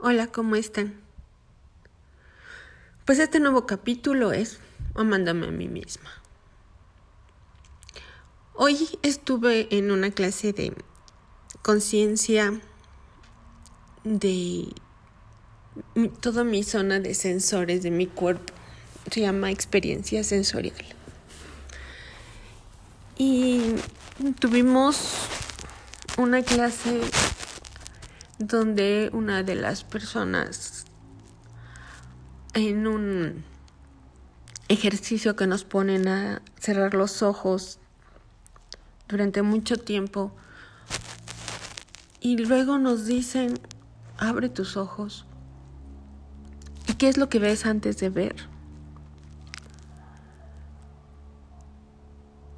Hola, ¿cómo están? Pues este nuevo capítulo es Amándame a mí misma. Hoy estuve en una clase de conciencia de toda mi zona de sensores de mi cuerpo. Se llama experiencia sensorial. Y tuvimos una clase donde una de las personas en un ejercicio que nos ponen a cerrar los ojos durante mucho tiempo y luego nos dicen, abre tus ojos. ¿Y qué es lo que ves antes de ver?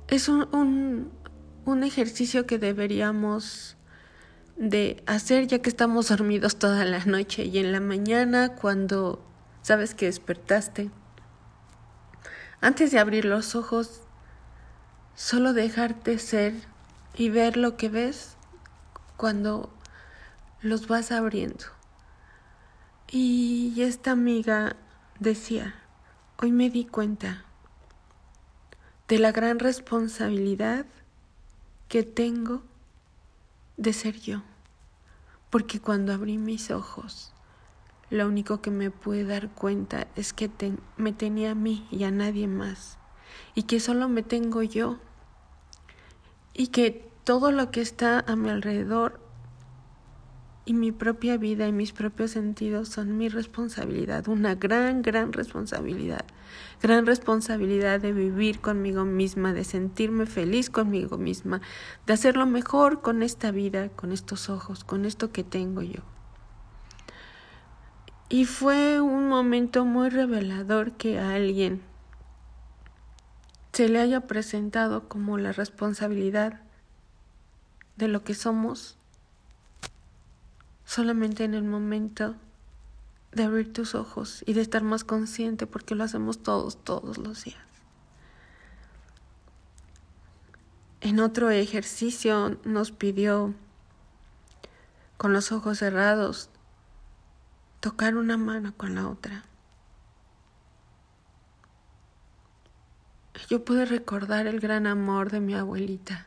Es un, un, un ejercicio que deberíamos de hacer ya que estamos dormidos toda la noche y en la mañana cuando sabes que despertaste. Antes de abrir los ojos, solo dejarte ser y ver lo que ves cuando los vas abriendo. Y esta amiga decía, hoy me di cuenta de la gran responsabilidad que tengo de ser yo porque cuando abrí mis ojos, lo único que me pude dar cuenta es que me tenía a mí y a nadie más, y que solo me tengo yo, y que todo lo que está a mi alrededor y mi propia vida y mis propios sentidos son mi responsabilidad, una gran, gran responsabilidad, gran responsabilidad de vivir conmigo misma, de sentirme feliz conmigo misma, de hacerlo mejor con esta vida, con estos ojos, con esto que tengo yo. Y fue un momento muy revelador que a alguien se le haya presentado como la responsabilidad de lo que somos solamente en el momento de abrir tus ojos y de estar más consciente porque lo hacemos todos, todos los días. En otro ejercicio nos pidió con los ojos cerrados tocar una mano con la otra. Yo pude recordar el gran amor de mi abuelita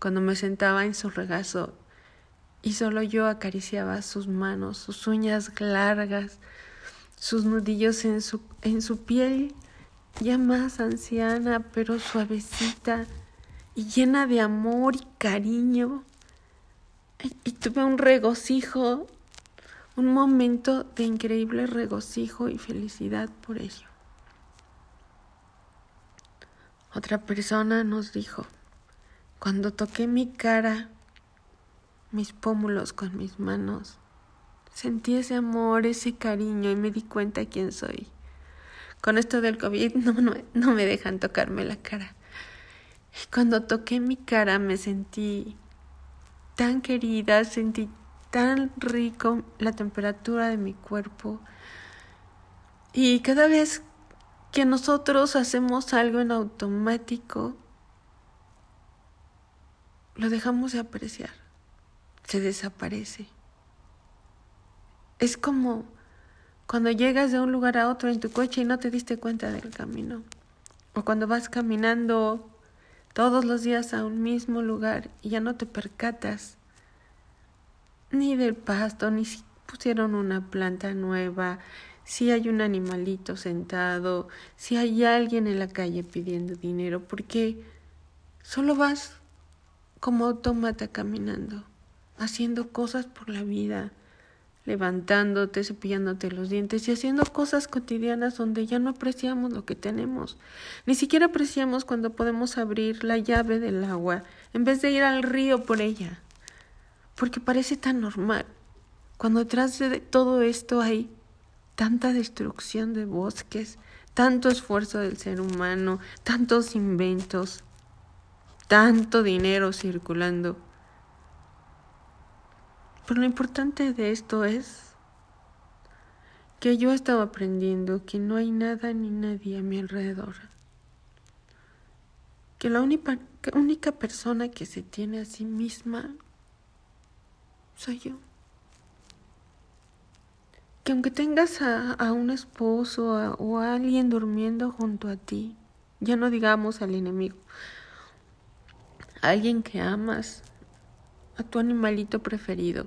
cuando me sentaba en su regazo y solo yo acariciaba sus manos, sus uñas largas, sus nudillos en su, en su piel ya más anciana, pero suavecita y llena de amor y cariño. Y, y tuve un regocijo, un momento de increíble regocijo y felicidad por ello. Otra persona nos dijo, cuando toqué mi cara, mis pómulos con mis manos. Sentí ese amor, ese cariño y me di cuenta quién soy. Con esto del COVID no, no, no me dejan tocarme la cara. Y cuando toqué mi cara me sentí tan querida, sentí tan rico la temperatura de mi cuerpo. Y cada vez que nosotros hacemos algo en automático, lo dejamos de apreciar se desaparece. Es como cuando llegas de un lugar a otro en tu coche y no te diste cuenta del camino. O cuando vas caminando todos los días a un mismo lugar y ya no te percatas ni del pasto, ni si pusieron una planta nueva, si hay un animalito sentado, si hay alguien en la calle pidiendo dinero, porque solo vas como autómata caminando haciendo cosas por la vida, levantándote, cepillándote los dientes y haciendo cosas cotidianas donde ya no apreciamos lo que tenemos. Ni siquiera apreciamos cuando podemos abrir la llave del agua en vez de ir al río por ella. Porque parece tan normal. Cuando detrás de todo esto hay tanta destrucción de bosques, tanto esfuerzo del ser humano, tantos inventos, tanto dinero circulando pero lo importante de esto es que yo estaba aprendiendo que no hay nada ni nadie a mi alrededor. Que la única, persona que se tiene a sí misma soy yo. que aunque tengas a, a un esposo o a alguien durmiendo junto a ti, ya no digamos al enemigo, alguien que amas, a tu animalito preferido,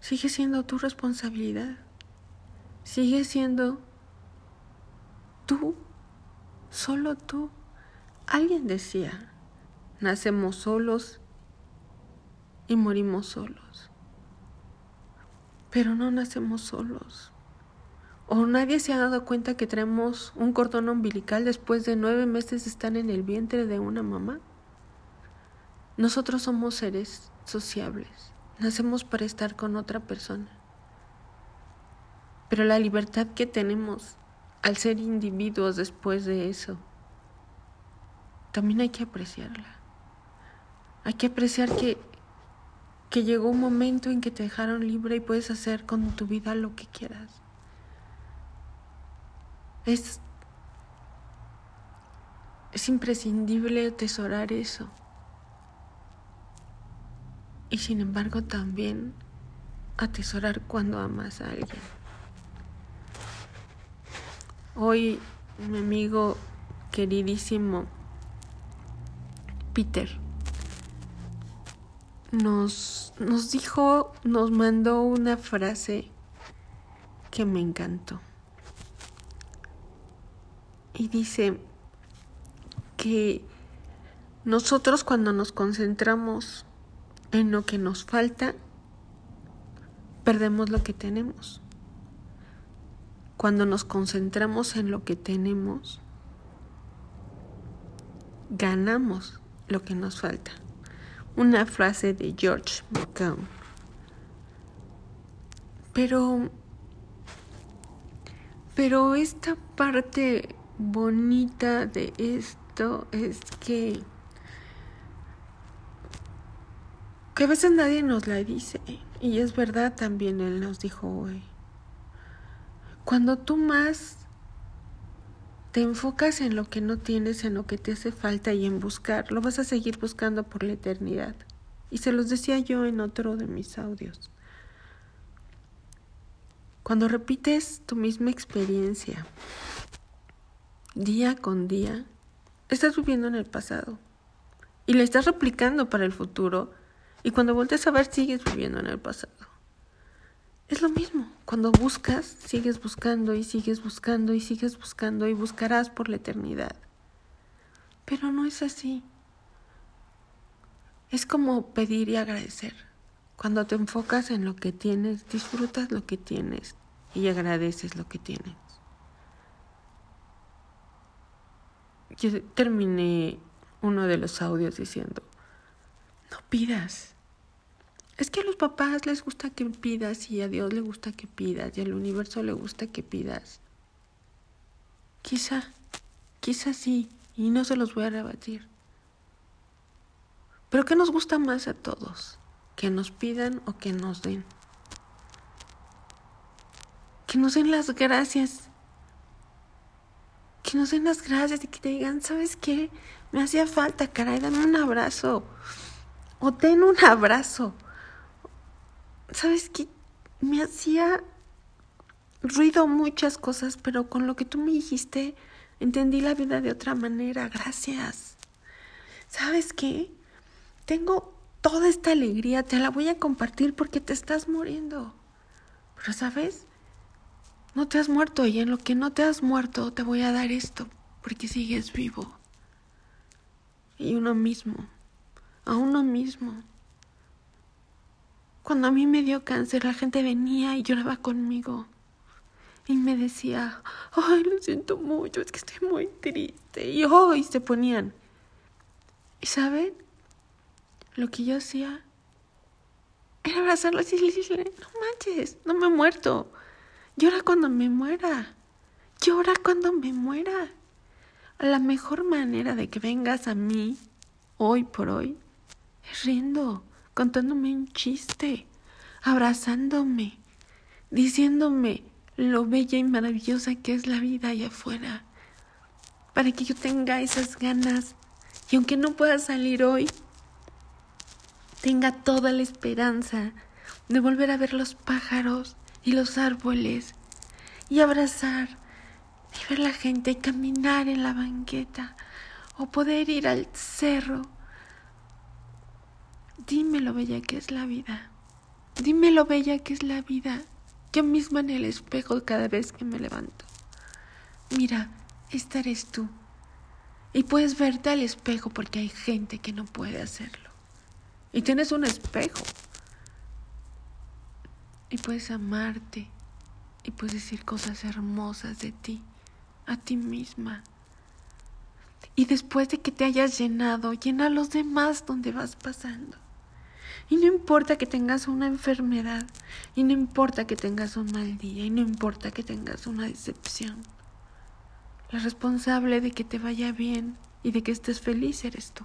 sigue siendo tu responsabilidad, sigue siendo tú, solo tú. Alguien decía, nacemos solos y morimos solos, pero no nacemos solos. ¿O nadie se ha dado cuenta que traemos un cordón umbilical después de nueve meses de estar en el vientre de una mamá? Nosotros somos seres sociables, nacemos para estar con otra persona. Pero la libertad que tenemos al ser individuos después de eso, también hay que apreciarla. Hay que apreciar que, que llegó un momento en que te dejaron libre y puedes hacer con tu vida lo que quieras. Es, es imprescindible atesorar eso. Y sin embargo también atesorar cuando amas a alguien. Hoy mi amigo queridísimo Peter nos, nos dijo, nos mandó una frase que me encantó y dice que nosotros cuando nos concentramos en lo que nos falta, perdemos lo que tenemos. Cuando nos concentramos en lo que tenemos, ganamos lo que nos falta. Una frase de George McComb. Pero, pero esta parte bonita de esto es que que a veces nadie nos la dice y es verdad también él nos dijo hoy cuando tú más te enfocas en lo que no tienes, en lo que te hace falta y en buscar, lo vas a seguir buscando por la eternidad. Y se los decía yo en otro de mis audios. Cuando repites tu misma experiencia, día con día, estás viviendo en el pasado y le estás replicando para el futuro y cuando vuelves a ver sigues viviendo en el pasado. Es lo mismo, cuando buscas, sigues buscando y sigues buscando y sigues buscando y buscarás por la eternidad. Pero no es así. Es como pedir y agradecer. Cuando te enfocas en lo que tienes, disfrutas lo que tienes y agradeces lo que tienes. yo terminé uno de los audios diciendo, no pidas. Es que a los papás les gusta que pidas y a Dios le gusta que pidas y al universo le gusta que pidas. Quizá, quizá sí, y no se los voy a rebatir. Pero ¿qué nos gusta más a todos? ¿Que nos pidan o que nos den? Que nos den las gracias que nos den las gracias y que te digan, ¿sabes qué? Me hacía falta, caray, dame un abrazo. O ten un abrazo. ¿Sabes qué? Me hacía ruido muchas cosas, pero con lo que tú me dijiste, entendí la vida de otra manera. Gracias. ¿Sabes qué? Tengo toda esta alegría, te la voy a compartir porque te estás muriendo. Pero, ¿sabes? No te has muerto y en lo que no te has muerto te voy a dar esto, porque sigues vivo. Y uno mismo, a uno mismo. Cuando a mí me dio cáncer, la gente venía y lloraba conmigo. Y me decía, ay, lo siento mucho, es que estoy muy triste. Y hoy se ponían. ¿Y saben? Lo que yo hacía era abrazarlos y decirle, no manches, no me he muerto. Llora cuando me muera. Llora cuando me muera. La mejor manera de que vengas a mí, hoy por hoy, es riendo, contándome un chiste, abrazándome, diciéndome lo bella y maravillosa que es la vida allá afuera, para que yo tenga esas ganas y aunque no pueda salir hoy, tenga toda la esperanza de volver a ver los pájaros y los árboles y abrazar y ver la gente y caminar en la banqueta o poder ir al cerro. Dime lo bella que es la vida. Dime lo bella que es la vida. Yo misma en el espejo cada vez que me levanto. Mira, esta eres tú. Y puedes verte al espejo porque hay gente que no puede hacerlo. Y tienes un espejo. Y puedes amarte. Y puedes decir cosas hermosas de ti, a ti misma. Y después de que te hayas llenado, llena a los demás donde vas pasando. Y no importa que tengas una enfermedad, y no importa que tengas un mal día, y no importa que tengas una decepción. La responsable de que te vaya bien y de que estés feliz eres tú.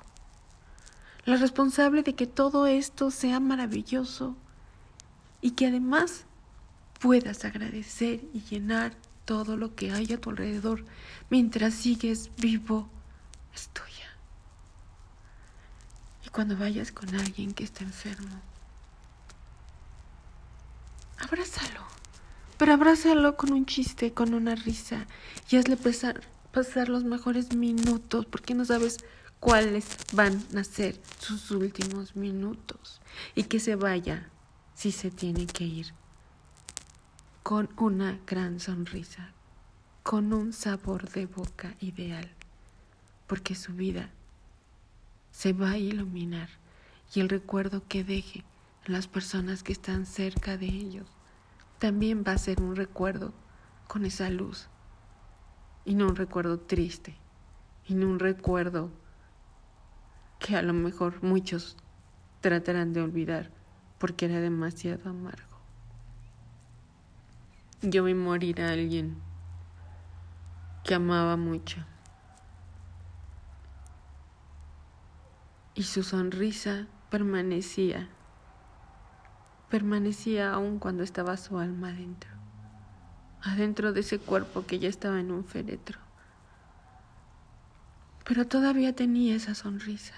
La responsable de que todo esto sea maravilloso y que además puedas agradecer y llenar todo lo que hay a tu alrededor mientras sigues vivo es tuya. Cuando vayas con alguien que está enfermo, abrázalo. Pero abrázalo con un chiste, con una risa. Y hazle pasar, pasar los mejores minutos porque no sabes cuáles van a ser sus últimos minutos. Y que se vaya si se tiene que ir con una gran sonrisa, con un sabor de boca ideal, porque su vida se va a iluminar y el recuerdo que deje en las personas que están cerca de ellos también va a ser un recuerdo con esa luz y no un recuerdo triste y no un recuerdo que a lo mejor muchos tratarán de olvidar porque era demasiado amargo. Yo vi morir a alguien que amaba mucho. Y su sonrisa permanecía, permanecía aún cuando estaba su alma adentro, adentro de ese cuerpo que ya estaba en un féretro. Pero todavía tenía esa sonrisa.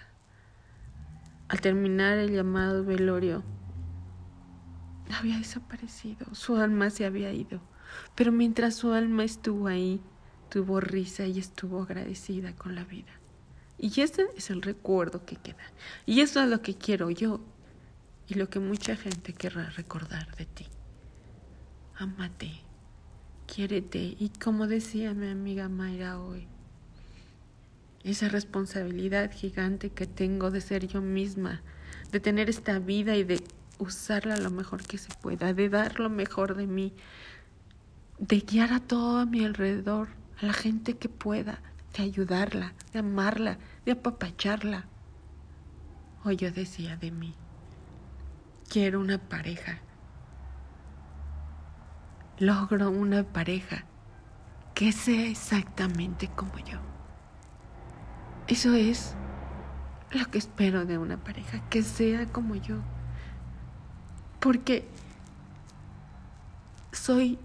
Al terminar el llamado velorio, había desaparecido, su alma se había ido, pero mientras su alma estuvo ahí, tuvo risa y estuvo agradecida con la vida. Y ese es el recuerdo que queda. Y eso es lo que quiero yo y lo que mucha gente querrá recordar de ti. Amate, quiérete y como decía mi amiga Mayra hoy, esa responsabilidad gigante que tengo de ser yo misma, de tener esta vida y de usarla lo mejor que se pueda, de dar lo mejor de mí, de guiar a todo a mi alrededor, a la gente que pueda, de ayudarla, de amarla, de apapacharla. Hoy yo decía de mí, quiero una pareja. Logro una pareja que sea exactamente como yo. Eso es lo que espero de una pareja, que sea como yo. Porque soy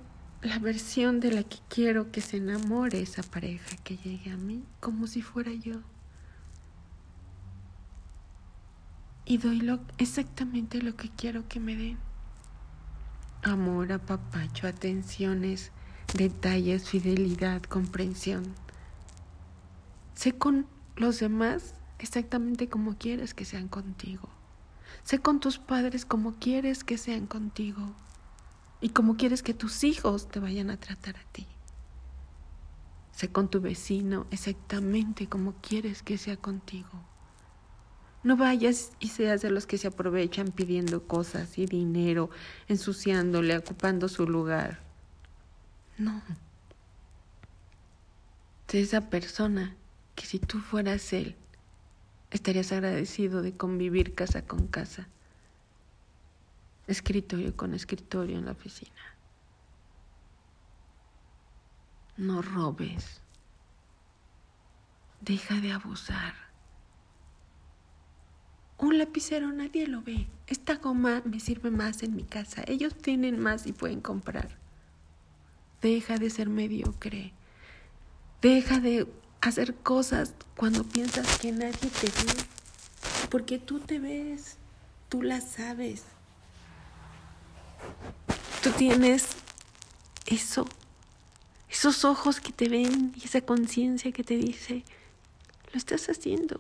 la versión de la que quiero que se enamore esa pareja que llegue a mí, como si fuera yo. Y doy lo, exactamente lo que quiero que me den. Amor, apapacho, atenciones, detalles, fidelidad, comprensión. Sé con los demás exactamente como quieres que sean contigo. Sé con tus padres como quieres que sean contigo y como quieres que tus hijos te vayan a tratar a ti. Sé con tu vecino exactamente como quieres que sea contigo. No vayas y seas de los que se aprovechan pidiendo cosas y dinero, ensuciándole, ocupando su lugar. No. Sé esa persona que si tú fueras él, estarías agradecido de convivir casa con casa, escritorio con escritorio en la oficina. No robes. Deja de abusar. Un lapicero nadie lo ve. Esta goma me sirve más en mi casa. Ellos tienen más y pueden comprar. Deja de ser mediocre. Deja de hacer cosas cuando piensas que nadie te ve, porque tú te ves, tú las sabes. Tú tienes eso, esos ojos que te ven y esa conciencia que te dice, lo estás haciendo.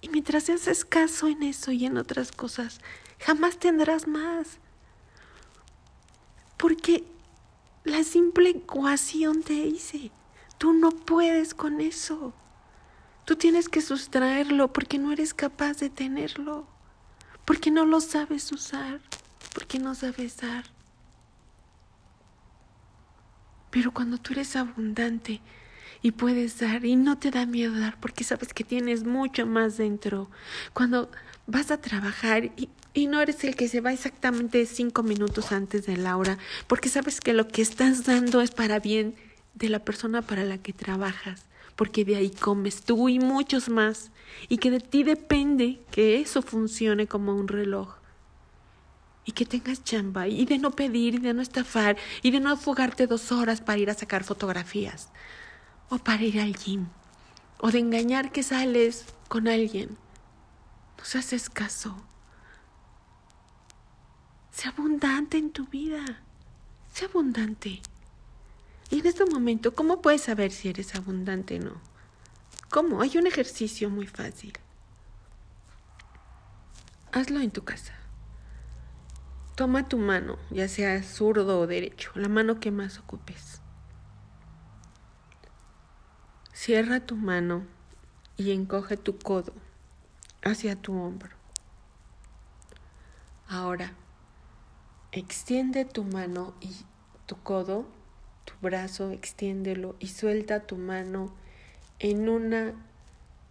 Y mientras haces caso en eso y en otras cosas, jamás tendrás más. Porque la simple ecuación te dice, tú no puedes con eso. Tú tienes que sustraerlo porque no eres capaz de tenerlo, porque no lo sabes usar, porque no sabes dar. Pero cuando tú eres abundante y puedes dar y no te da miedo dar porque sabes que tienes mucho más dentro, cuando vas a trabajar y, y no eres el que se va exactamente cinco minutos antes de la hora, porque sabes que lo que estás dando es para bien de la persona para la que trabajas porque de ahí comes tú y muchos más, y que de ti depende que eso funcione como un reloj. Y que tengas chamba, y de no pedir, y de no estafar, y de no afogarte dos horas para ir a sacar fotografías, o para ir al gym, o de engañar que sales con alguien. No se haces caso. Sé abundante en tu vida. Sé abundante. Y en este momento, ¿cómo puedes saber si eres abundante o no? ¿Cómo? Hay un ejercicio muy fácil. Hazlo en tu casa. Toma tu mano, ya sea zurdo o derecho, la mano que más ocupes. Cierra tu mano y encoge tu codo hacia tu hombro. Ahora, extiende tu mano y tu codo tu brazo, extiéndelo y suelta tu mano en una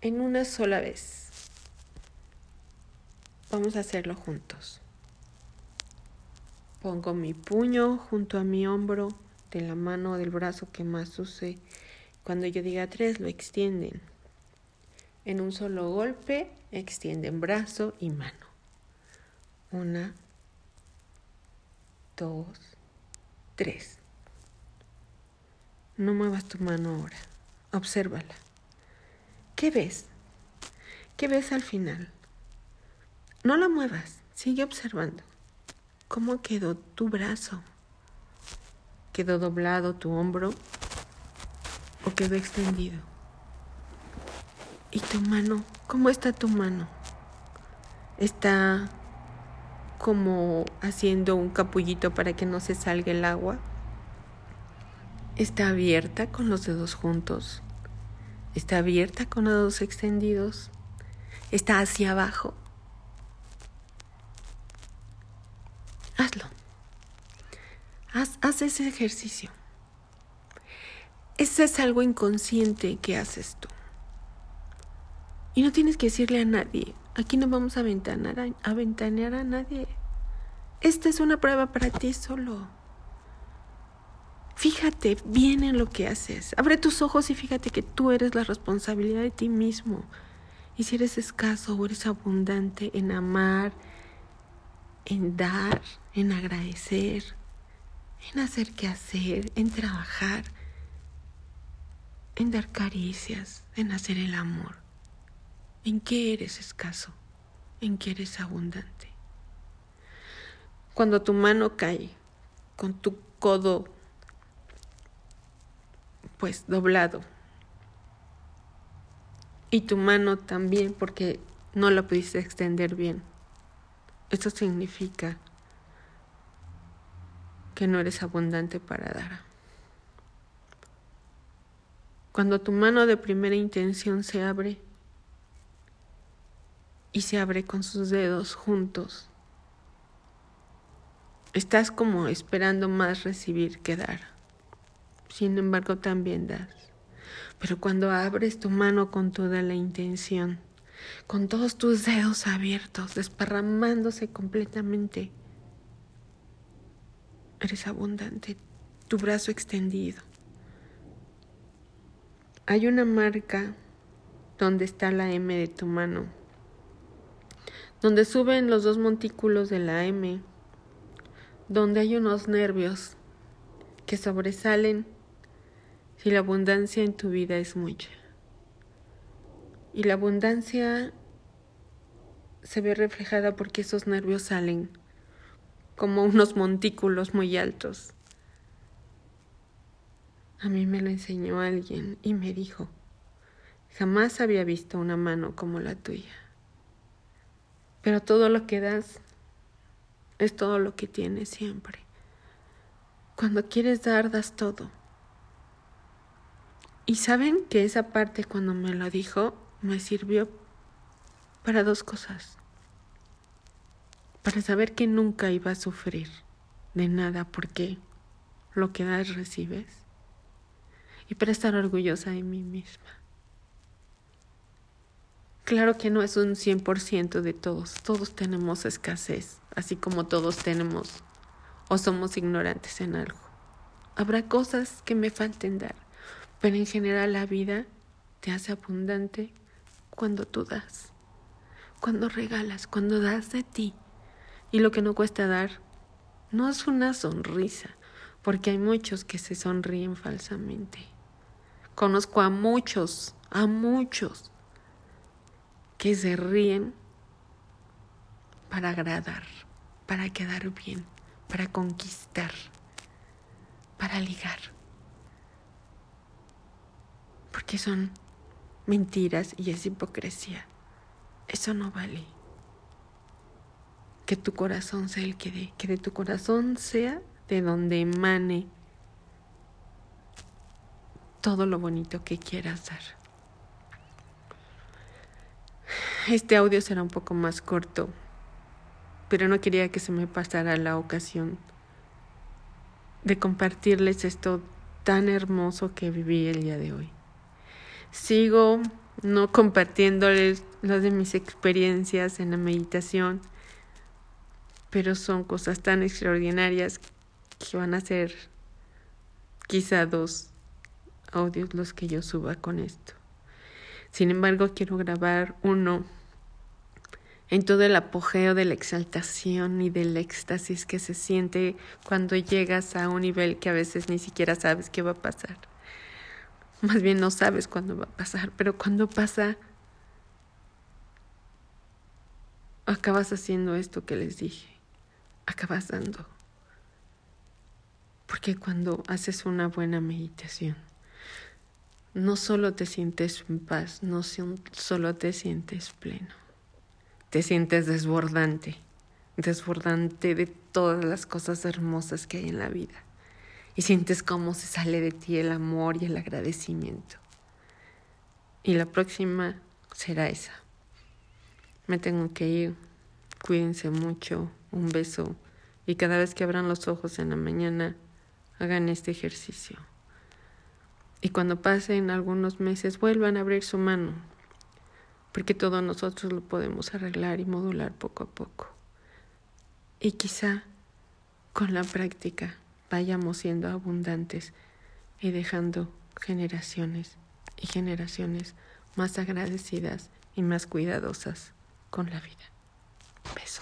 en una sola vez. Vamos a hacerlo juntos. Pongo mi puño junto a mi hombro de la mano o del brazo que más use. Cuando yo diga tres, lo extienden. En un solo golpe, extienden brazo y mano. Una, dos, tres. No muevas tu mano ahora. Obsérvala. ¿Qué ves? ¿Qué ves al final? No la muevas. Sigue observando. ¿Cómo quedó tu brazo? ¿Quedó doblado tu hombro? ¿O quedó extendido? ¿Y tu mano? ¿Cómo está tu mano? ¿Está como haciendo un capullito para que no se salga el agua? Está abierta con los dedos juntos. Está abierta con los dedos extendidos. Está hacia abajo. Hazlo. Haz, ese ejercicio. Ese es algo inconsciente que haces tú. Y no tienes que decirle a nadie. Aquí no vamos a ventanear a, a, ventanear a nadie. Esta es una prueba para ti solo. Fíjate bien en lo que haces. Abre tus ojos y fíjate que tú eres la responsabilidad de ti mismo. Y si eres escaso o eres abundante en amar, en dar, en agradecer, en hacer qué hacer, en trabajar, en dar caricias, en hacer el amor. ¿En qué eres escaso? ¿En qué eres abundante? Cuando tu mano cae con tu codo pues doblado. Y tu mano también porque no la pudiste extender bien. Esto significa que no eres abundante para dar. Cuando tu mano de primera intención se abre y se abre con sus dedos juntos, estás como esperando más recibir que dar sin embargo también das. Pero cuando abres tu mano con toda la intención, con todos tus dedos abiertos, desparramándose completamente, eres abundante, tu brazo extendido. Hay una marca donde está la M de tu mano, donde suben los dos montículos de la M, donde hay unos nervios que sobresalen si la abundancia en tu vida es mucha. Y la abundancia se ve reflejada porque esos nervios salen como unos montículos muy altos. A mí me lo enseñó alguien y me dijo, jamás había visto una mano como la tuya. Pero todo lo que das es todo lo que tienes siempre. Cuando quieres dar, das todo. Y saben que esa parte cuando me lo dijo me sirvió para dos cosas. Para saber que nunca iba a sufrir de nada porque lo que das recibes. Y para estar orgullosa de mí misma. Claro que no es un 100% de todos. Todos tenemos escasez, así como todos tenemos o somos ignorantes en algo. Habrá cosas que me falten dar, pero en general la vida te hace abundante cuando tú das, cuando regalas, cuando das de ti. Y lo que no cuesta dar no es una sonrisa, porque hay muchos que se sonríen falsamente. Conozco a muchos, a muchos, que se ríen para agradar, para quedar bien para conquistar, para ligar. Porque son mentiras y es hipocresía. Eso no vale. Que tu corazón sea el que dé, que de tu corazón sea de donde emane todo lo bonito que quieras dar. Este audio será un poco más corto pero no quería que se me pasara la ocasión de compartirles esto tan hermoso que viví el día de hoy. Sigo no compartiéndoles las de mis experiencias en la meditación, pero son cosas tan extraordinarias que van a ser quizá dos audios los que yo suba con esto. Sin embargo, quiero grabar uno en todo el apogeo de la exaltación y del éxtasis que se siente cuando llegas a un nivel que a veces ni siquiera sabes qué va a pasar. Más bien no sabes cuándo va a pasar, pero cuando pasa, acabas haciendo esto que les dije, acabas dando. Porque cuando haces una buena meditación, no solo te sientes en paz, no solo te sientes pleno te sientes desbordante, desbordante de todas las cosas hermosas que hay en la vida. Y sientes cómo se sale de ti el amor y el agradecimiento. Y la próxima será esa. Me tengo que ir. Cuídense mucho. Un beso. Y cada vez que abran los ojos en la mañana, hagan este ejercicio. Y cuando pasen algunos meses, vuelvan a abrir su mano porque todos nosotros lo podemos arreglar y modular poco a poco. Y quizá con la práctica vayamos siendo abundantes y dejando generaciones y generaciones más agradecidas y más cuidadosas con la vida. Beso.